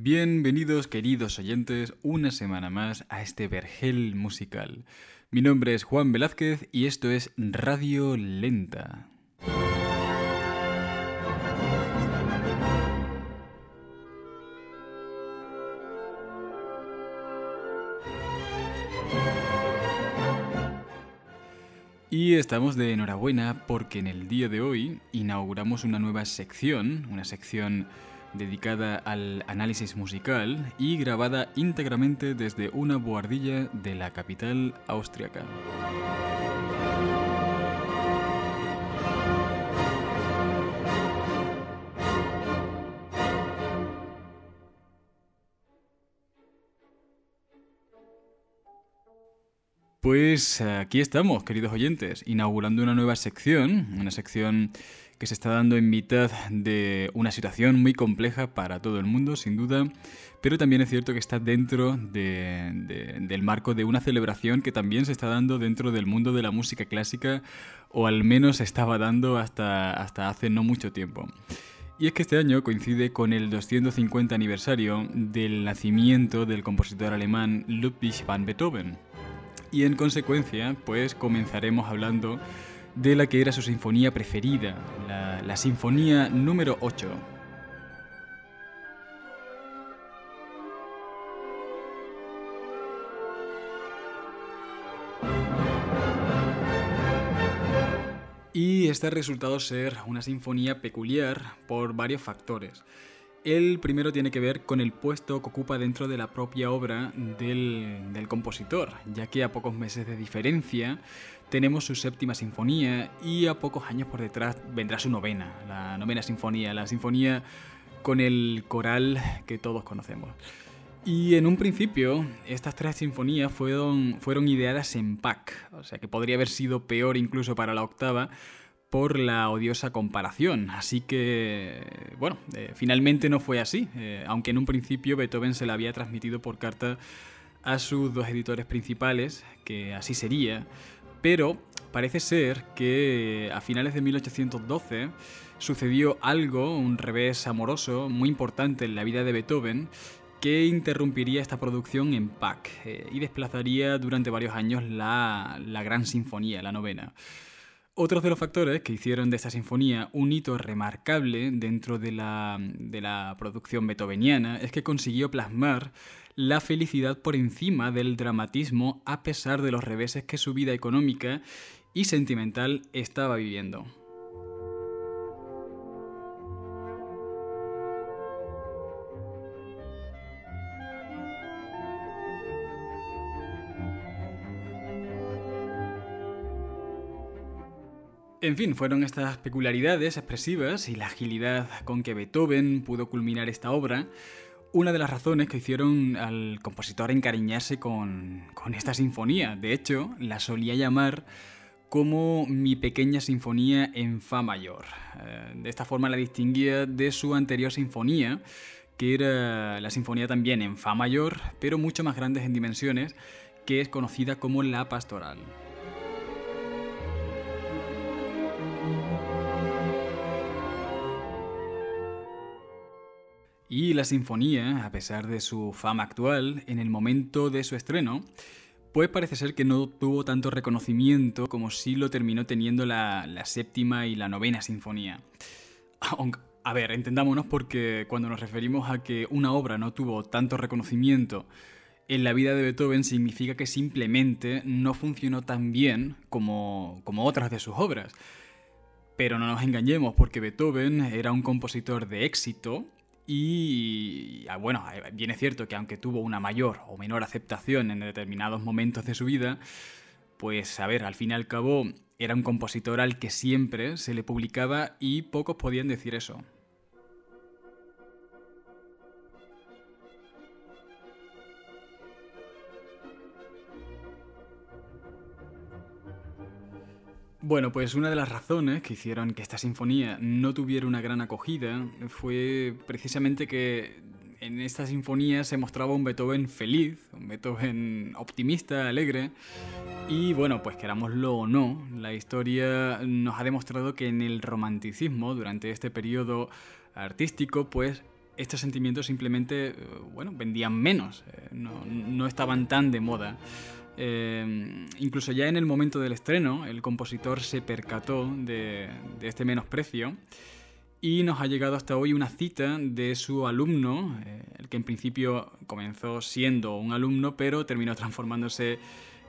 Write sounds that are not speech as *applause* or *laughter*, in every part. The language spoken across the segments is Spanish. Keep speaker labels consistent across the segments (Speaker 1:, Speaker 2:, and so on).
Speaker 1: Bienvenidos queridos oyentes una semana más a este vergel musical. Mi nombre es Juan Velázquez y esto es Radio Lenta. Y estamos de enhorabuena porque en el día de hoy inauguramos una nueva sección, una sección dedicada al análisis musical y grabada íntegramente desde una boardilla de la capital austriaca. Pues aquí estamos, queridos oyentes, inaugurando una nueva sección, una sección que se está dando en mitad de una situación muy compleja para todo el mundo, sin duda, pero también es cierto que está dentro del marco de una celebración que también se está dando dentro del mundo de la música clásica, o al menos se estaba dando hasta, hasta hace no mucho tiempo. Y es que este año coincide con el 250 aniversario del nacimiento del compositor alemán Ludwig van Beethoven. Y en consecuencia, pues comenzaremos hablando de la que era su sinfonía preferida, la, Sinfonía número 8. Y este ha resultado ser una sinfonía peculiar por varios factores. El primero tiene que ver con el puesto que ocupa dentro de la propia obra del, compositor, ya que a pocos meses de diferencia tenemos su séptima sinfonía y a pocos años por detrás vendrá su novena, la novena sinfonía, la sinfonía con el coral que todos conocemos. Y en un principio, estas tres sinfonías fueron, fueron ideadas en pack, o sea que podría haber sido peor incluso para la octava por la odiosa comparación. Así que, bueno, eh, finalmente no fue así, eh, aunque en un principio Beethoven se la había transmitido por carta a sus dos editores principales, que así sería, pero parece ser que a finales de 1812 sucedió algo, un revés amoroso muy importante en la vida de Beethoven, que interrumpiría esta producción en PAC eh, y desplazaría durante varios años la, la Gran Sinfonía, la novena. Otros de los factores que hicieron de esta sinfonía un hito remarcable dentro de la, de la, producción beethoveniana es que consiguió plasmar la felicidad por encima del dramatismo a pesar de los reveses que su vida económica y sentimental estaba viviendo. En fin, fueron estas peculiaridades expresivas y la agilidad con que Beethoven pudo culminar esta obra una de las razones que hicieron al compositor encariñarse con, esta sinfonía. De hecho, la solía llamar como mi pequeña sinfonía en Fa mayor. Eh, de esta forma la distinguía de su anterior sinfonía, que era la sinfonía también en Fa mayor, pero mucho más grande en dimensiones, que es conocida como la pastoral. Y la sinfonía, a pesar de su fama actual, en el momento de su estreno, pues parece ser que no tuvo tanto reconocimiento como si lo terminó teniendo la, séptima y la novena sinfonía. a ver, entendámonos porque cuando nos referimos a que una obra no tuvo tanto reconocimiento en la vida de Beethoven significa que simplemente no funcionó tan bien como, como otras de sus obras. Pero no nos engañemos porque Beethoven era un compositor de éxito y ah, bueno, eh, bien es cierto que aunque tuvo una mayor o menor aceptación en determinados momentos de su vida, pues a ver, al fin y al cabo era un compositor al que siempre se le publicaba y pocos podían decir eso. Bueno, pues una de las razones que hicieron que esta sinfonía no tuviera una gran acogida fue precisamente que en esta sinfonía se mostraba un Beethoven feliz, un Beethoven optimista, alegre. Y bueno, pues querámoslo o no, la historia nos ha demostrado que en el romanticismo, durante este periodo artístico, pues estos sentimientos simplemente, eh, bueno, vendían menos, eh, no, estaban tan de moda. Eh, incluso ya en el momento del estreno, el compositor se percató de, este menosprecio y nos ha llegado hasta hoy una cita de su alumno, el que en principio comenzó siendo un alumno, pero terminó *laughs* transformándose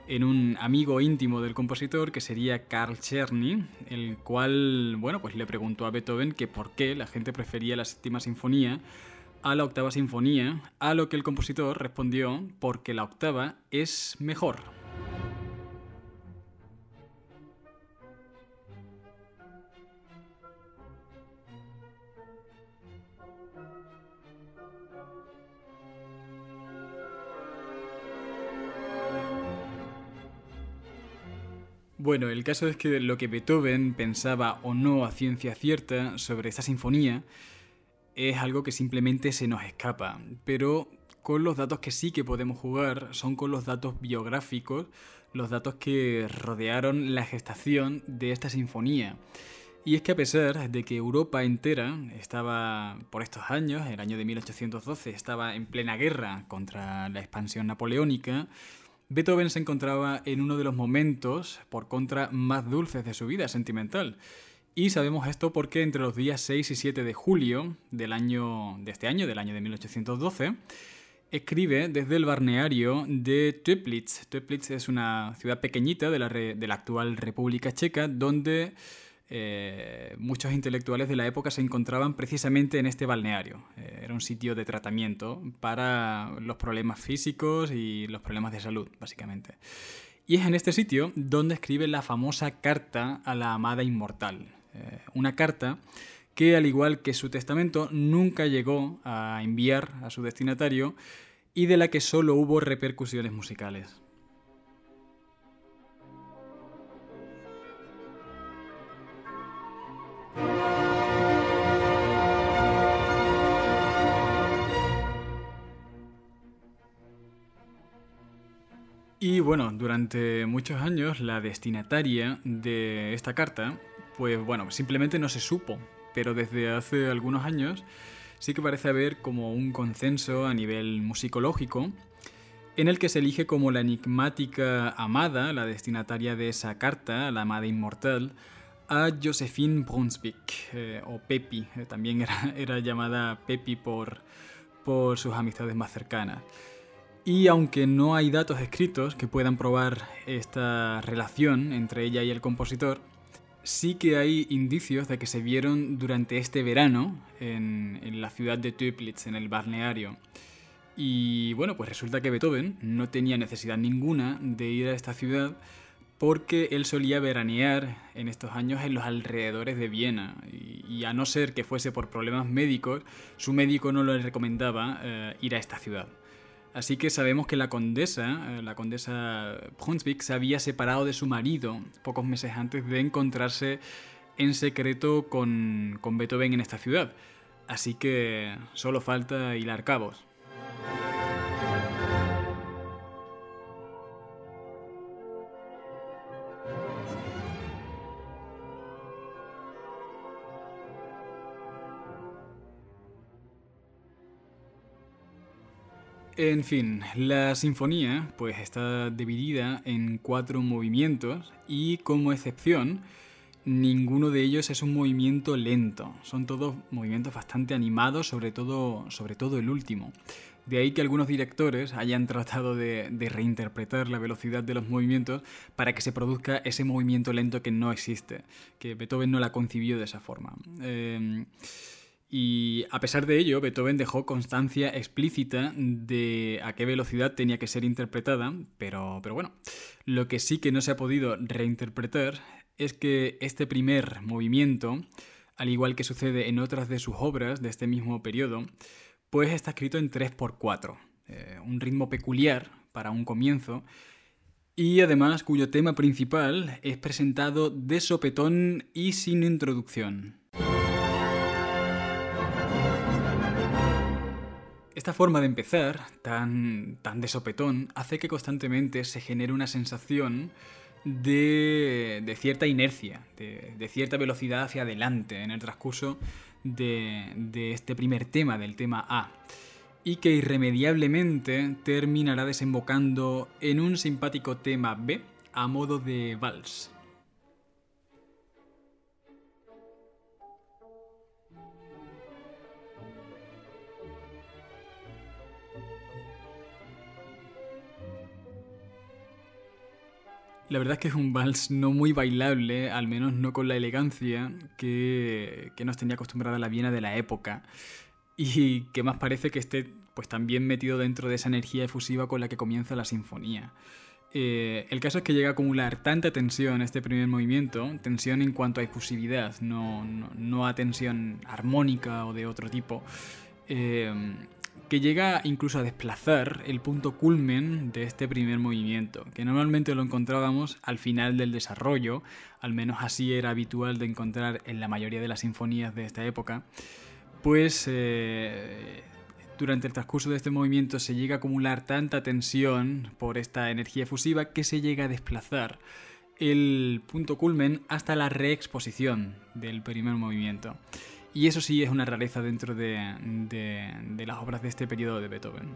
Speaker 1: en un amigo íntimo del compositor que sería Karl Czerny, el cual, bueno, pues le preguntó a Beethoven que por qué la gente prefería la séptima sinfonía a la octava sinfonía, a lo que el compositor respondió porque la octava es mejor. Bueno, el caso es que lo que Beethoven pensaba o no a ciencia cierta sobre esta sinfonía es algo que simplemente se nos escapa, pero con los datos que sí que podemos jugar son con los datos biográficos, los datos que rodearon la gestación de esta sinfonía. Y es que a pesar de que Europa entera estaba, por estos años, el año de 1812, estaba en plena guerra contra la expansión napoleónica, Beethoven se encontraba en uno de los momentos, por contra, más dulces de su vida sentimental. Y sabemos esto porque entre los días 6 y 7 de julio del año, de este año, del año de 1812, escribe desde el balneario de Teplitz. Teplitz es una ciudad pequeñita de la, de la actual República Checa donde eh, muchos intelectuales de la época se encontraban precisamente en este balneario. Eh, era un sitio de tratamiento para los problemas físicos y los problemas de salud, básicamente. Y es en este sitio donde escribe la famosa carta a la amada inmortal. Eh, una carta que, al igual que su testamento, nunca llegó a enviar a su destinatario y de la que solo hubo repercusiones musicales. Y bueno, durante muchos años la destinataria de esta carta, pues bueno, simplemente no se supo, pero desde hace algunos años sí que parece haber como un consenso a nivel musicológico en el que se elige como la enigmática amada, la destinataria de esa carta, la amada inmortal, a Josephine Brunswick, eh, o Pepi, eh, también era, *laughs* llamada Pepi por, por sus amistades más cercanas. Y aunque no hay datos escritos que puedan probar esta relación entre ella y el compositor, sí que hay indicios de que se vieron durante este verano en, la ciudad de Töplitz, en el balneario. Y bueno, pues resulta que Beethoven no tenía necesidad ninguna de ir a esta ciudad porque él solía veranear en estos años en los alrededores de Viena y, a no ser que fuese por problemas médicos, su médico no le recomendaba eh, ir a esta ciudad. Así que sabemos que la condesa, eh, la condesa Brunswick, se había separado de su marido pocos meses antes de encontrarse en secreto con, con Beethoven en esta ciudad. Así que solo falta hilar cabos. En fin, la sinfonía pues está dividida en cuatro movimientos y como excepción ninguno de ellos es un movimiento lento, son todos movimientos bastante animados, sobre todo, sobre todo el último. De ahí que algunos directores hayan tratado de, reinterpretar la velocidad de los movimientos para que se produzca ese movimiento lento que no existe, que Beethoven no la concibió de esa forma. Eh, y a pesar de ello, Beethoven dejó constancia explícita de a qué velocidad tenía que ser interpretada, pero, pero bueno, lo que sí que no se ha podido reinterpretar es que este primer movimiento, al igual que sucede en otras de sus obras de este mismo periodo, pues está escrito en 3x4, eh, un ritmo peculiar para un comienzo, y además cuyo tema principal es presentado de sopetón y sin introducción. Esta forma de empezar, tan, tan de sopetón, hace que constantemente se genere una sensación de, cierta inercia, de, cierta velocidad hacia adelante en el transcurso de, de este primer tema, del tema A y que irremediablemente terminará desembocando en un simpático tema B a modo de vals. La verdad es que es un vals no muy bailable, al menos no con la elegancia que, que nos tenía acostumbrada la Viena de la época y que más parece que esté pues también metido dentro de esa energía efusiva con la que comienza la sinfonía. Eh, el caso es que llega a acumular tanta tensión este primer movimiento, tensión en cuanto a efusividad, no, no, a tensión armónica o de otro tipo, eh, que llega incluso a desplazar el punto culmen de este primer movimiento, que normalmente lo encontrábamos al final del desarrollo, al menos así era habitual de encontrar en la mayoría de las sinfonías de esta época, pues eh, durante el transcurso de este movimiento se llega a acumular tanta tensión por esta energía efusiva que se llega a desplazar el punto culmen hasta la reexposición del primer movimiento. Y eso sí es una rareza dentro de, las obras de este periodo de Beethoven.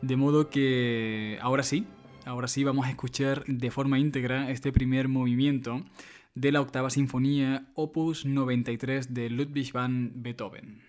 Speaker 1: De modo que ahora sí, ahora sí vamos a escuchar de forma íntegra este primer movimiento de la octava sinfonía opus 93 de Ludwig van Beethoven.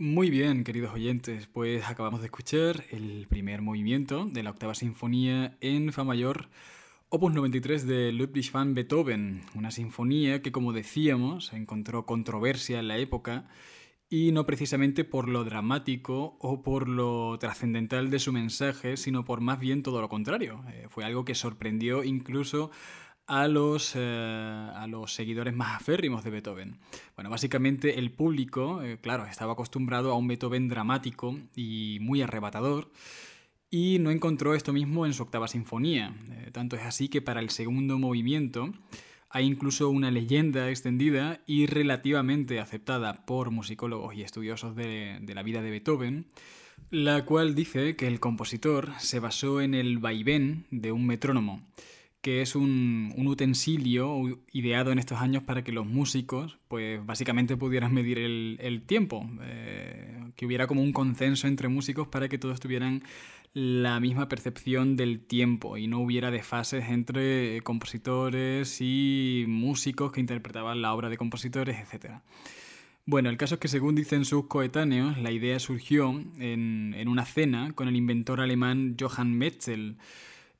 Speaker 1: Muy bien, queridos oyentes, pues acabamos de escuchar el primer movimiento de la octava sinfonía en Fa mayor, opus 93 de Ludwig van Beethoven, una sinfonía que, como decíamos, encontró controversia en la época y no precisamente por lo dramático o por lo trascendental de su mensaje, sino por más bien todo lo contrario. Eh, fue algo que sorprendió incluso a los, eh, a los seguidores más aférrimos de Beethoven. Bueno, básicamente el público, eh, claro, estaba acostumbrado a un Beethoven dramático y muy arrebatador, y no encontró esto mismo en su octava sinfonía. Eh, tanto es así que para el segundo movimiento hay incluso una leyenda extendida y relativamente aceptada por musicólogos y estudiosos de la vida de Beethoven, la cual dice que el compositor se basó en el vaivén de un metrónomo que es un, utensilio ideado en estos años para que los músicos, pues básicamente pudieran medir el, tiempo, eh, que hubiera como un consenso entre músicos para que todos tuvieran la misma percepción del tiempo y no hubiera desfases entre compositores y músicos que interpretaban la obra de compositores, etc. Bueno, el caso es que según dicen sus coetáneos, la idea surgió en, en una cena con el inventor alemán Johann Metzel,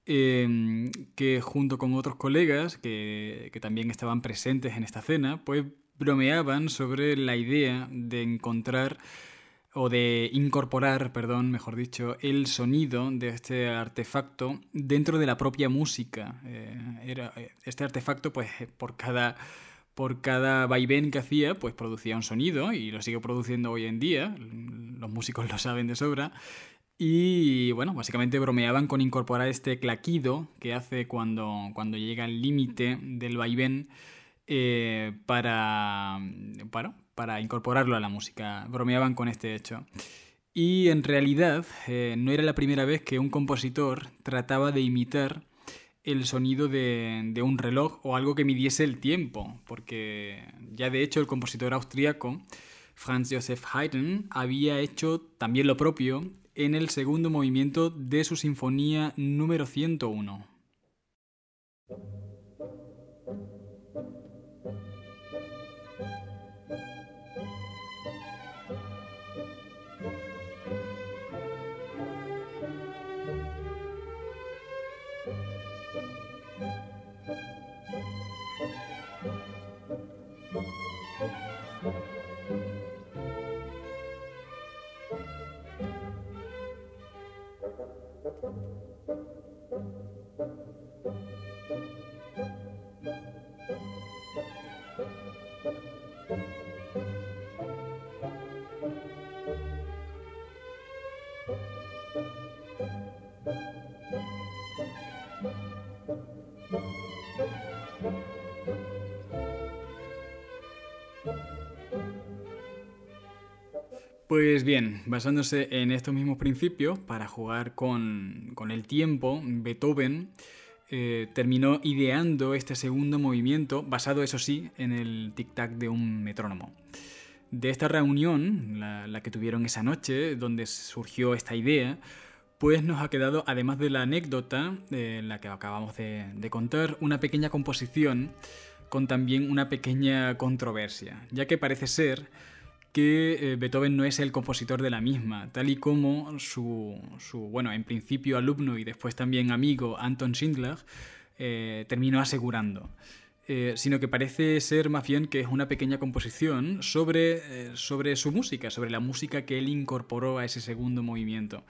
Speaker 1: Em, que junto con otros colegas que, también estaban presentes en esta cena, pues bromeaban sobre la idea de encontrar o de incorporar, perdón, mejor dicho, el sonido de este artefacto dentro de la propia música. Eh, era, eh, este artefacto, pues, por cada, por cada vaivén que hacía, pues producía un sonido y lo sigue produciendo hoy en día. Los músicos lo saben de sobra. Y bueno, básicamente bromeaban con incorporar este claquido que hace cuando, cuando llega al límite del vaivén eh, para, para, incorporarlo a la música. Bromeaban con este hecho. Y en realidad eh, no era la primera vez que un compositor trataba de imitar el sonido de, de, un reloj o algo que midiese el tiempo, porque ya de hecho el compositor austríaco Franz Joseph Haydn había hecho también lo propio en el segundo movimiento de su sinfonía número 101. Pues bien, basándose en estos mismos principios, para jugar con, el tiempo, Beethoven eh, terminó ideando este segundo movimiento, basado eso sí en el tic-tac de un metrónomo. De esta reunión, la, que tuvieron esa noche, donde surgió esta idea, pues nos ha quedado, además de la anécdota, eh, la que acabamos de, de contar, una pequeña composición con también una pequeña controversia, ya que parece ser que eh, Beethoven no es el compositor de la misma, tal y como su, bueno, en principio alumno y después también amigo Anton Schindler eh, terminó asegurando. Eh, sino que parece ser más bien que es una pequeña composición sobre, sobre su música, sobre la música que él incorporó a ese segundo movimiento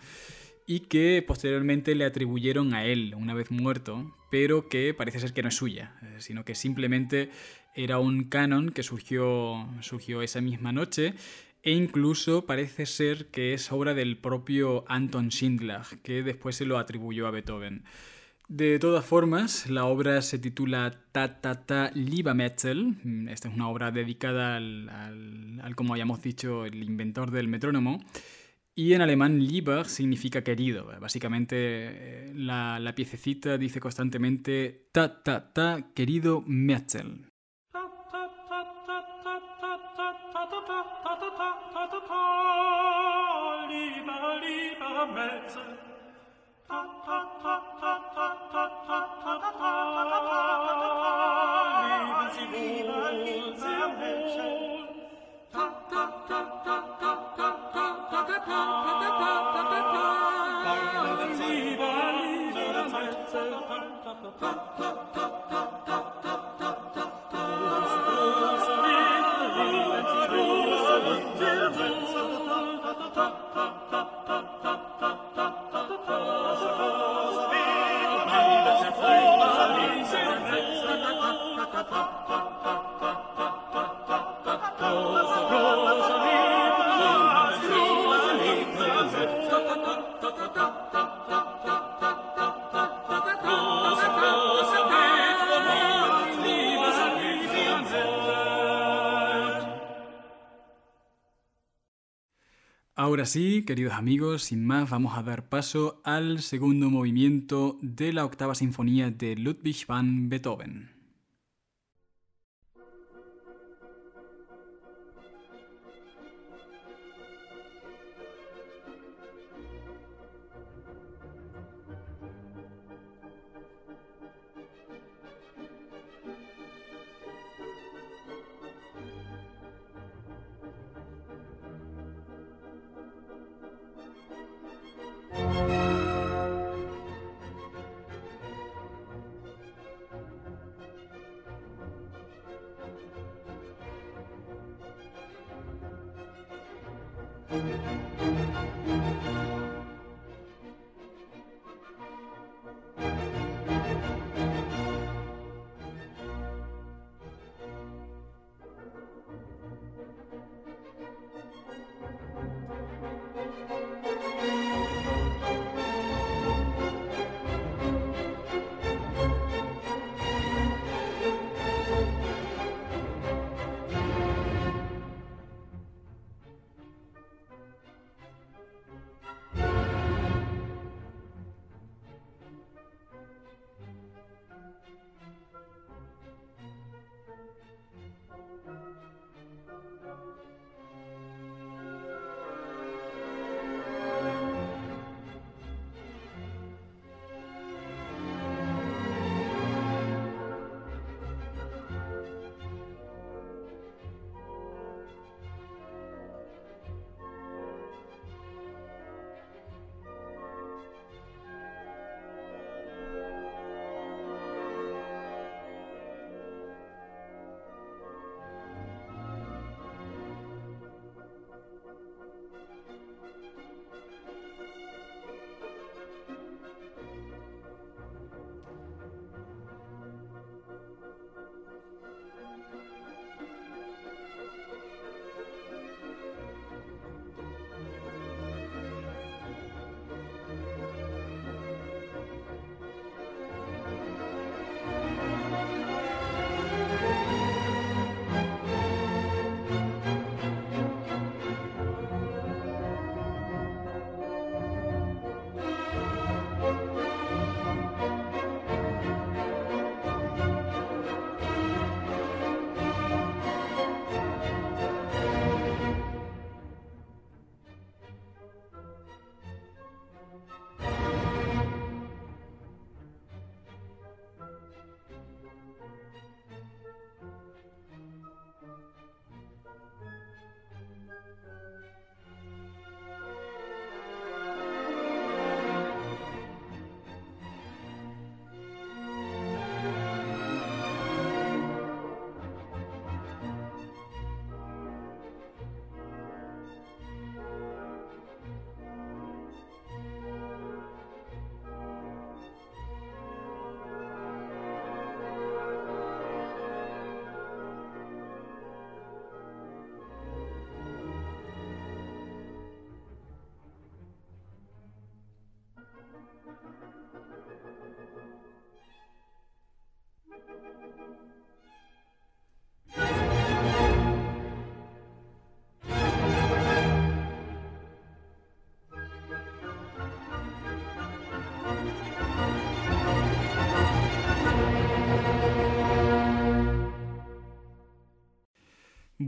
Speaker 1: y que posteriormente le atribuyeron a él una vez muerto, pero que parece ser que no es suya, sino que simplemente era un canon que surgió, surgió esa misma noche e incluso parece ser que es obra del propio Anton Schindler, que después se lo atribuyó a Beethoven. De todas formas, la obra se titula Ta Ta Ta Liebermetzel. Esta es una obra dedicada al, como habíamos dicho, el inventor del metrónomo. Y en alemán Lieber significa querido. Básicamente eh, la, la piececita dice constantemente Ta Ta Ta querido
Speaker 2: Mädchen.
Speaker 1: Ahora sí, queridos amigos, sin más vamos a dar paso al segundo movimiento de la octava sinfonía de Ludwig van Beethoven.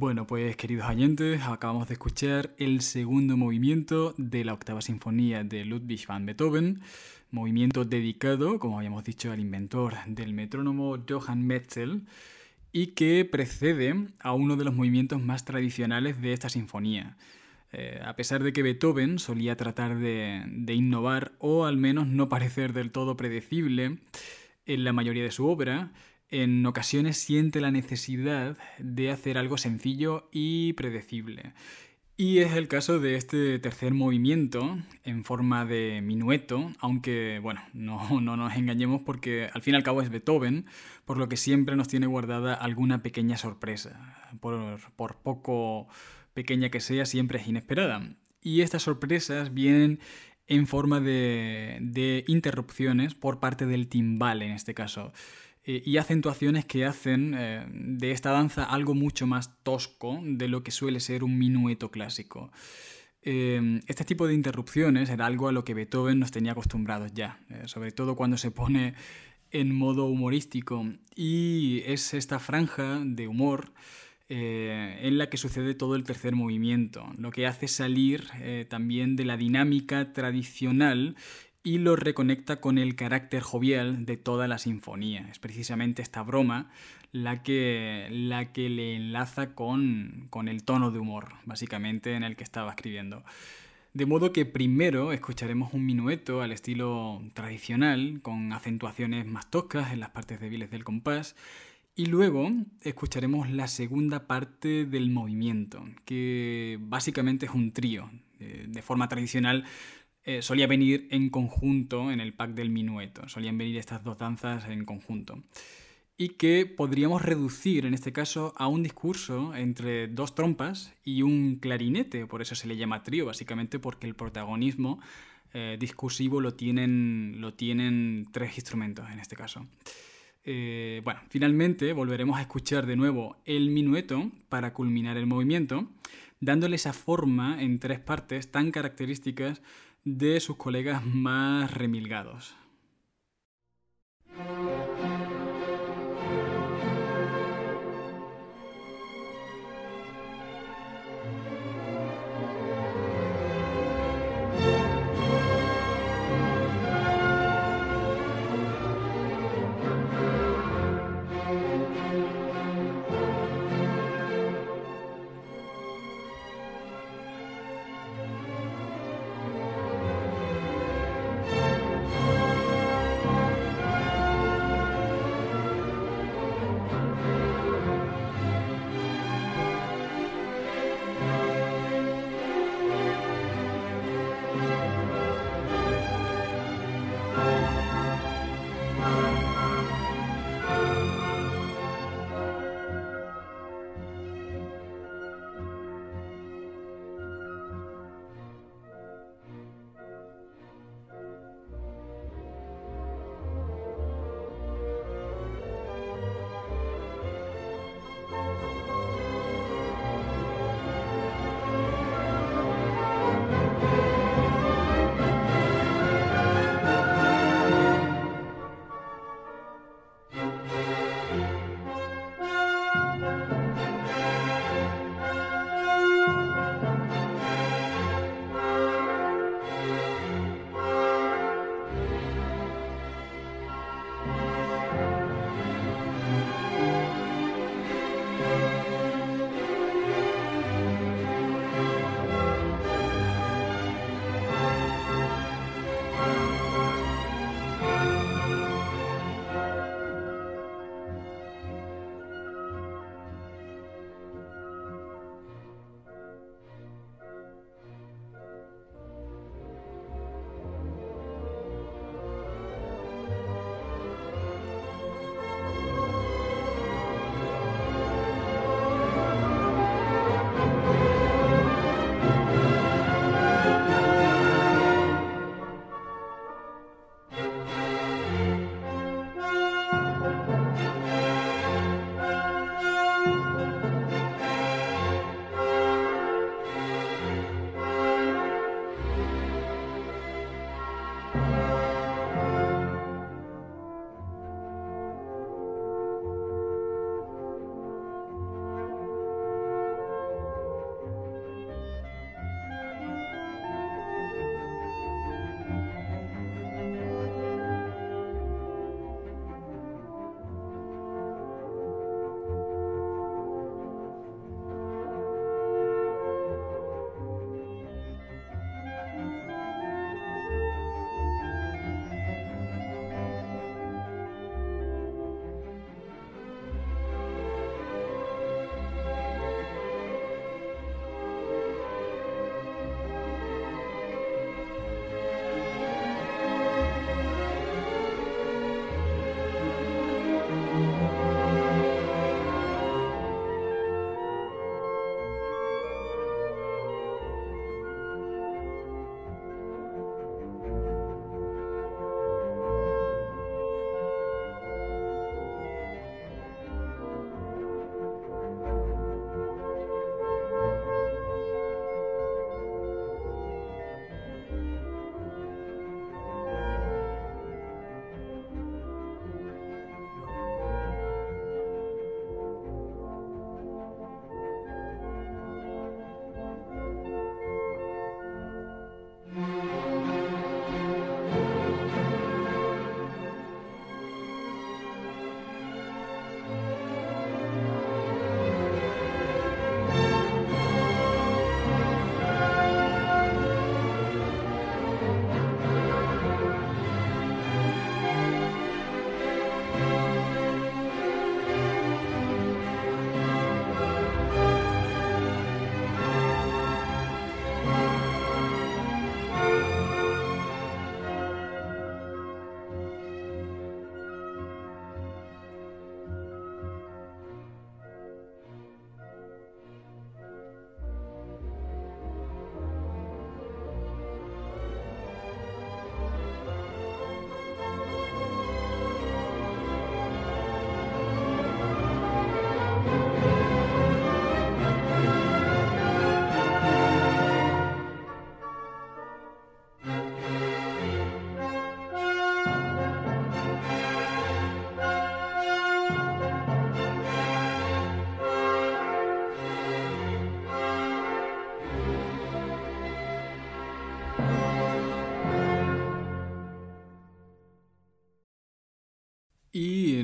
Speaker 1: Bueno, pues queridos oyentes, acabamos de escuchar el segundo movimiento de la octava sinfonía de Ludwig van Beethoven, movimiento dedicado, como habíamos dicho, al inventor del metrónomo Johann Metzel y que precede a uno de los movimientos más tradicionales de esta sinfonía. Eh, a pesar de que Beethoven solía tratar de, de, innovar o al menos no parecer del todo predecible en la mayoría de su obra, en ocasiones siente la necesidad de hacer algo sencillo y predecible. Y es el caso de este tercer movimiento en forma de minueto, aunque bueno, *laughs* no, no, nos engañemos porque al fin y al cabo es Beethoven, por lo que siempre nos tiene guardada alguna pequeña sorpresa. Por, por poco pequeña que sea, siempre es inesperada. Y estas sorpresas vienen en forma de, de interrupciones por parte del timbal en este caso. Eh, y acentuaciones que hacen eh, de esta danza algo mucho más tosco de lo que suele ser un minueto clásico. Eh, este tipo de interrupciones era algo a lo que Beethoven nos tenía acostumbrados ya, sobre todo cuando se pone en modo humorístico. Y es esta franja de humor en la que sucede todo el tercer movimiento, lo que hace salir también de la dinámica tradicional y lo reconecta con el carácter jovial de toda la sinfonía. Es precisamente esta broma la que, la que le enlaza con, con el tono de humor, básicamente, en el que estaba escribiendo. De modo que primero escucharemos un minueto al estilo tradicional, con acentuaciones más toscas en las partes débiles del compás, y luego escucharemos la segunda parte del movimiento, que básicamente es un trío. Eh, de forma tradicional eh, solía venir en conjunto en el pack del minueto, solían venir estas dos danzas en conjunto. Y que podríamos reducir en este caso a un discurso entre dos trompas y un clarinete, por eso se le llama trío, básicamente porque el protagonismo eh, discursivo lo tienen, lo tienen tres instrumentos en este caso. Eh, bueno, finalmente volveremos a escuchar de nuevo el minueto para culminar el movimiento, dándole esa forma en tres partes tan características de sus colegas más remilgados.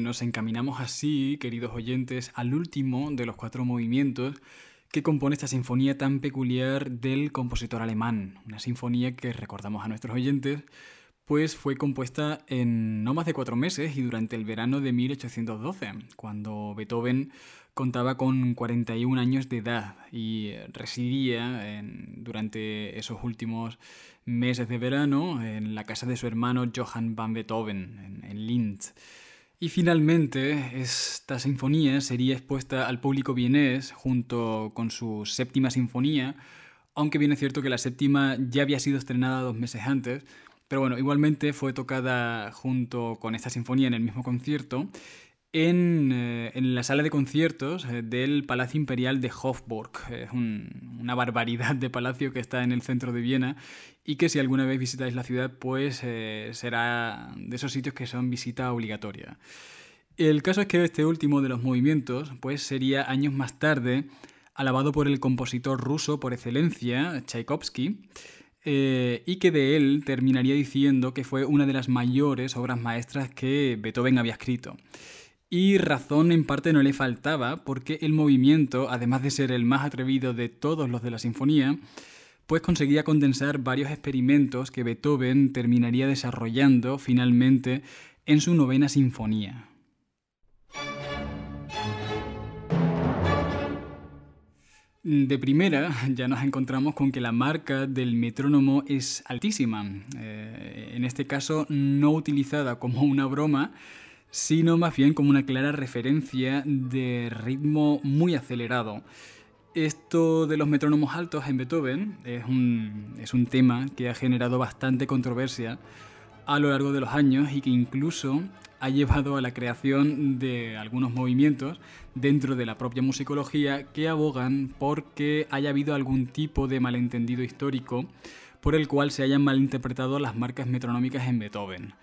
Speaker 1: Nos encaminamos así, queridos oyentes, al último de los cuatro movimientos que compone esta sinfonía tan peculiar del compositor alemán. Una sinfonía que recordamos a nuestros oyentes, pues fue compuesta en no más de cuatro meses y durante el verano de 1812, cuando Beethoven contaba con 41 años de edad y residía durante esos últimos meses de verano en la casa de su hermano Johann van Beethoven, en, Linz. Y finalmente, esta sinfonía sería expuesta al público vienés junto con su séptima sinfonía, aunque bien es cierto que la séptima ya había sido estrenada dos meses antes, pero bueno, igualmente fue tocada junto con esta sinfonía en el mismo concierto eh, en, la sala de conciertos eh, del Palacio Imperial de Hofburg. Es una barbaridad de palacio que está en el centro de Viena y que si alguna vez visitáis la ciudad, pues eh, será de esos sitios que son visita obligatoria. El caso es que este último de los movimientos, pues sería años más tarde alabado por el compositor ruso por excelencia, Tchaikovsky, y que de él terminaría diciendo que fue una de las mayores obras maestras que Beethoven había escrito. Y razón en parte no le faltaba, porque el movimiento, además de ser el más atrevido de todos los de la sinfonía, pues conseguía condensar varios experimentos que Beethoven terminaría desarrollando finalmente en su novena sinfonía. De primera ya nos encontramos con que la marca del metrónomo es altísima, eh, en este caso no utilizada como una broma, sino más bien como una clara referencia de ritmo muy acelerado. Esto de los metrónomos altos en Beethoven es un, es un tema que ha generado bastante controversia a lo largo de los años y que incluso ha llevado a la creación de algunos movimientos dentro de la propia musicología que abogan por que haya habido algún tipo de malentendido histórico por el cual se hayan malinterpretado las marcas metronómicas en Beethoven.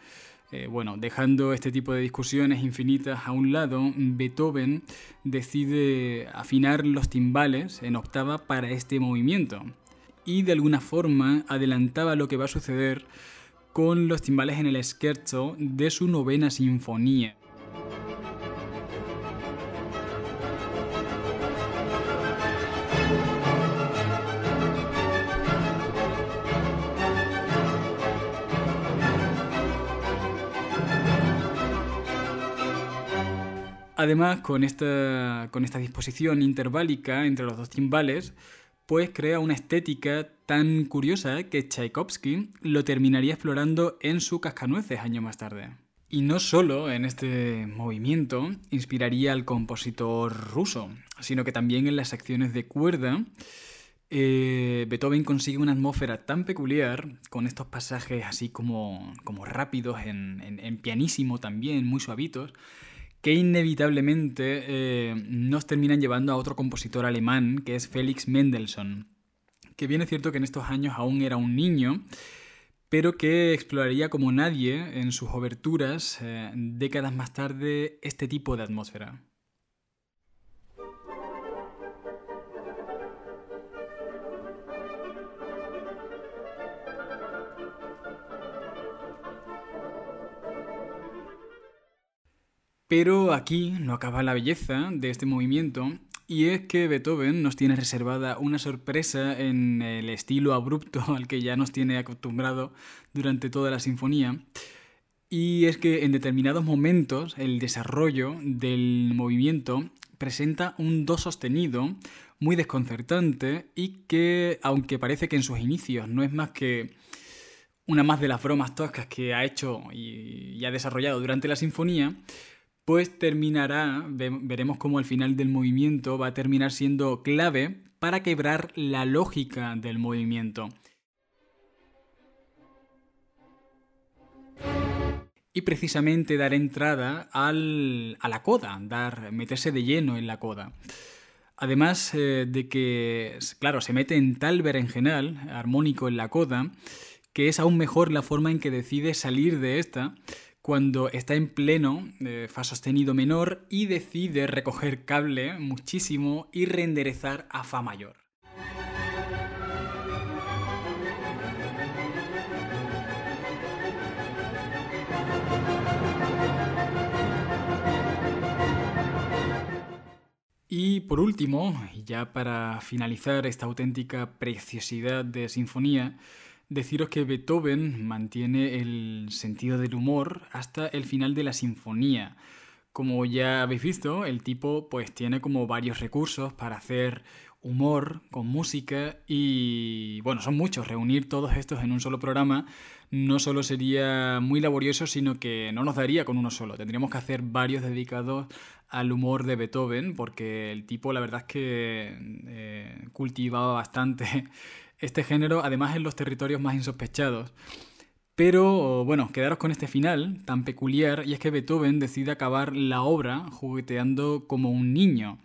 Speaker 1: Eh, bueno, dejando este tipo de discusiones infinitas a un lado, Beethoven decide afinar los timbales en octava para este movimiento y de alguna forma adelantaba lo que va a suceder con los timbales en el scherzo de su novena sinfonía. Además, con esta, disposición interválica entre los dos timbales, pues crea una estética tan curiosa que Tchaikovsky lo terminaría explorando en su Cascanueces años más tarde. Y no solo en este movimiento inspiraría al compositor ruso, sino que también en las secciones de cuerda eh, Beethoven consigue una atmósfera tan peculiar, con estos pasajes así como, como rápidos, en, en pianísimo también, muy suavitos, que inevitablemente eh, nos terminan llevando a otro compositor alemán, que es Felix Mendelssohn, que bien es cierto que en estos años aún era un niño, pero que exploraría como nadie en sus oberturas eh, décadas más tarde este tipo de atmósfera. Pero aquí no acaba la belleza de este movimiento y es que Beethoven nos tiene reservada una sorpresa en el estilo abrupto *laughs* al que ya nos tiene acostumbrado durante toda la sinfonía. Y es que en determinados momentos el desarrollo del movimiento presenta un do sostenido muy desconcertante y que, aunque parece que en sus inicios no es más que una más de las bromas toscas que ha hecho y, ha desarrollado durante la sinfonía, pues terminará, veremos cómo al final del movimiento va a terminar siendo clave para quebrar la lógica del movimiento. Y precisamente dar entrada a la coda, dar, meterse de lleno en la coda. Además eh, de que, claro, se mete en tal berenjenal armónico en la coda, que es aún mejor la forma en que decide salir de esta, cuando está en pleno, eh, fa sostenido menor, y decide recoger cable muchísimo y reenderezar a fa mayor. Y por último, ya para finalizar esta auténtica preciosidad de sinfonía, deciros que Beethoven mantiene el sentido del humor hasta el final de la sinfonía. Como ya habéis visto, el tipo pues tiene como varios recursos para hacer humor con música y bueno, son muchos, reunir todos estos en un solo programa no solo sería muy laborioso, sino que no nos daría con uno solo. Tendríamos que hacer varios dedicados al humor de Beethoven, porque el tipo la verdad es que eh, cultivaba bastante este género, además en los territorios más insospechados. Pero bueno, quedaros con este final tan peculiar y es que Beethoven decide acabar la obra jugueteando como un niño.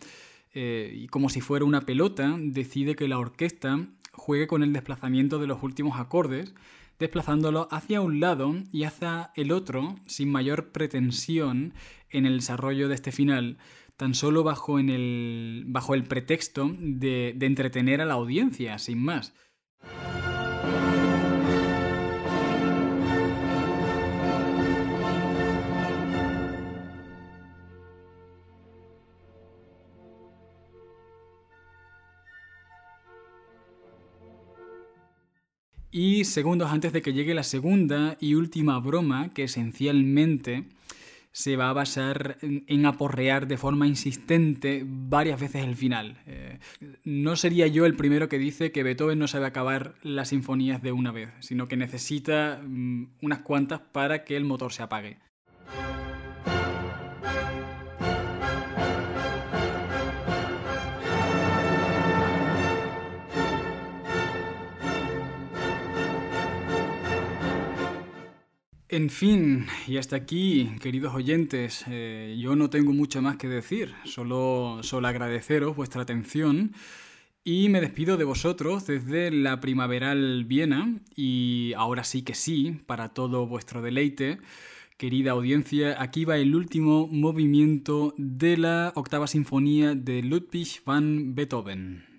Speaker 1: Eh, y como si fuera una pelota, decide que la orquesta juegue con el desplazamiento de los últimos acordes, desplazándolo hacia un lado y hacia el otro sin mayor pretensión en el desarrollo de este final, tan solo bajo, el, bajo el pretexto de entretener a la audiencia, sin más. Y segundos antes de que llegue la segunda y última broma, que esencialmente se va a basar en, aporrear de forma insistente varias veces el final. Eh, no sería yo el primero que dice que Beethoven no sabe acabar las sinfonías de una vez, sino que necesita mm, unas cuantas para que el motor se apague. En fin, y hasta aquí, queridos oyentes, eh, yo no tengo mucho más que decir, solo, solo agradeceros vuestra atención y me despido de vosotros desde la primaveral Viena y ahora sí que sí, para todo vuestro deleite. Querida audiencia, aquí va el último movimiento de la octava sinfonía de Ludwig van Beethoven.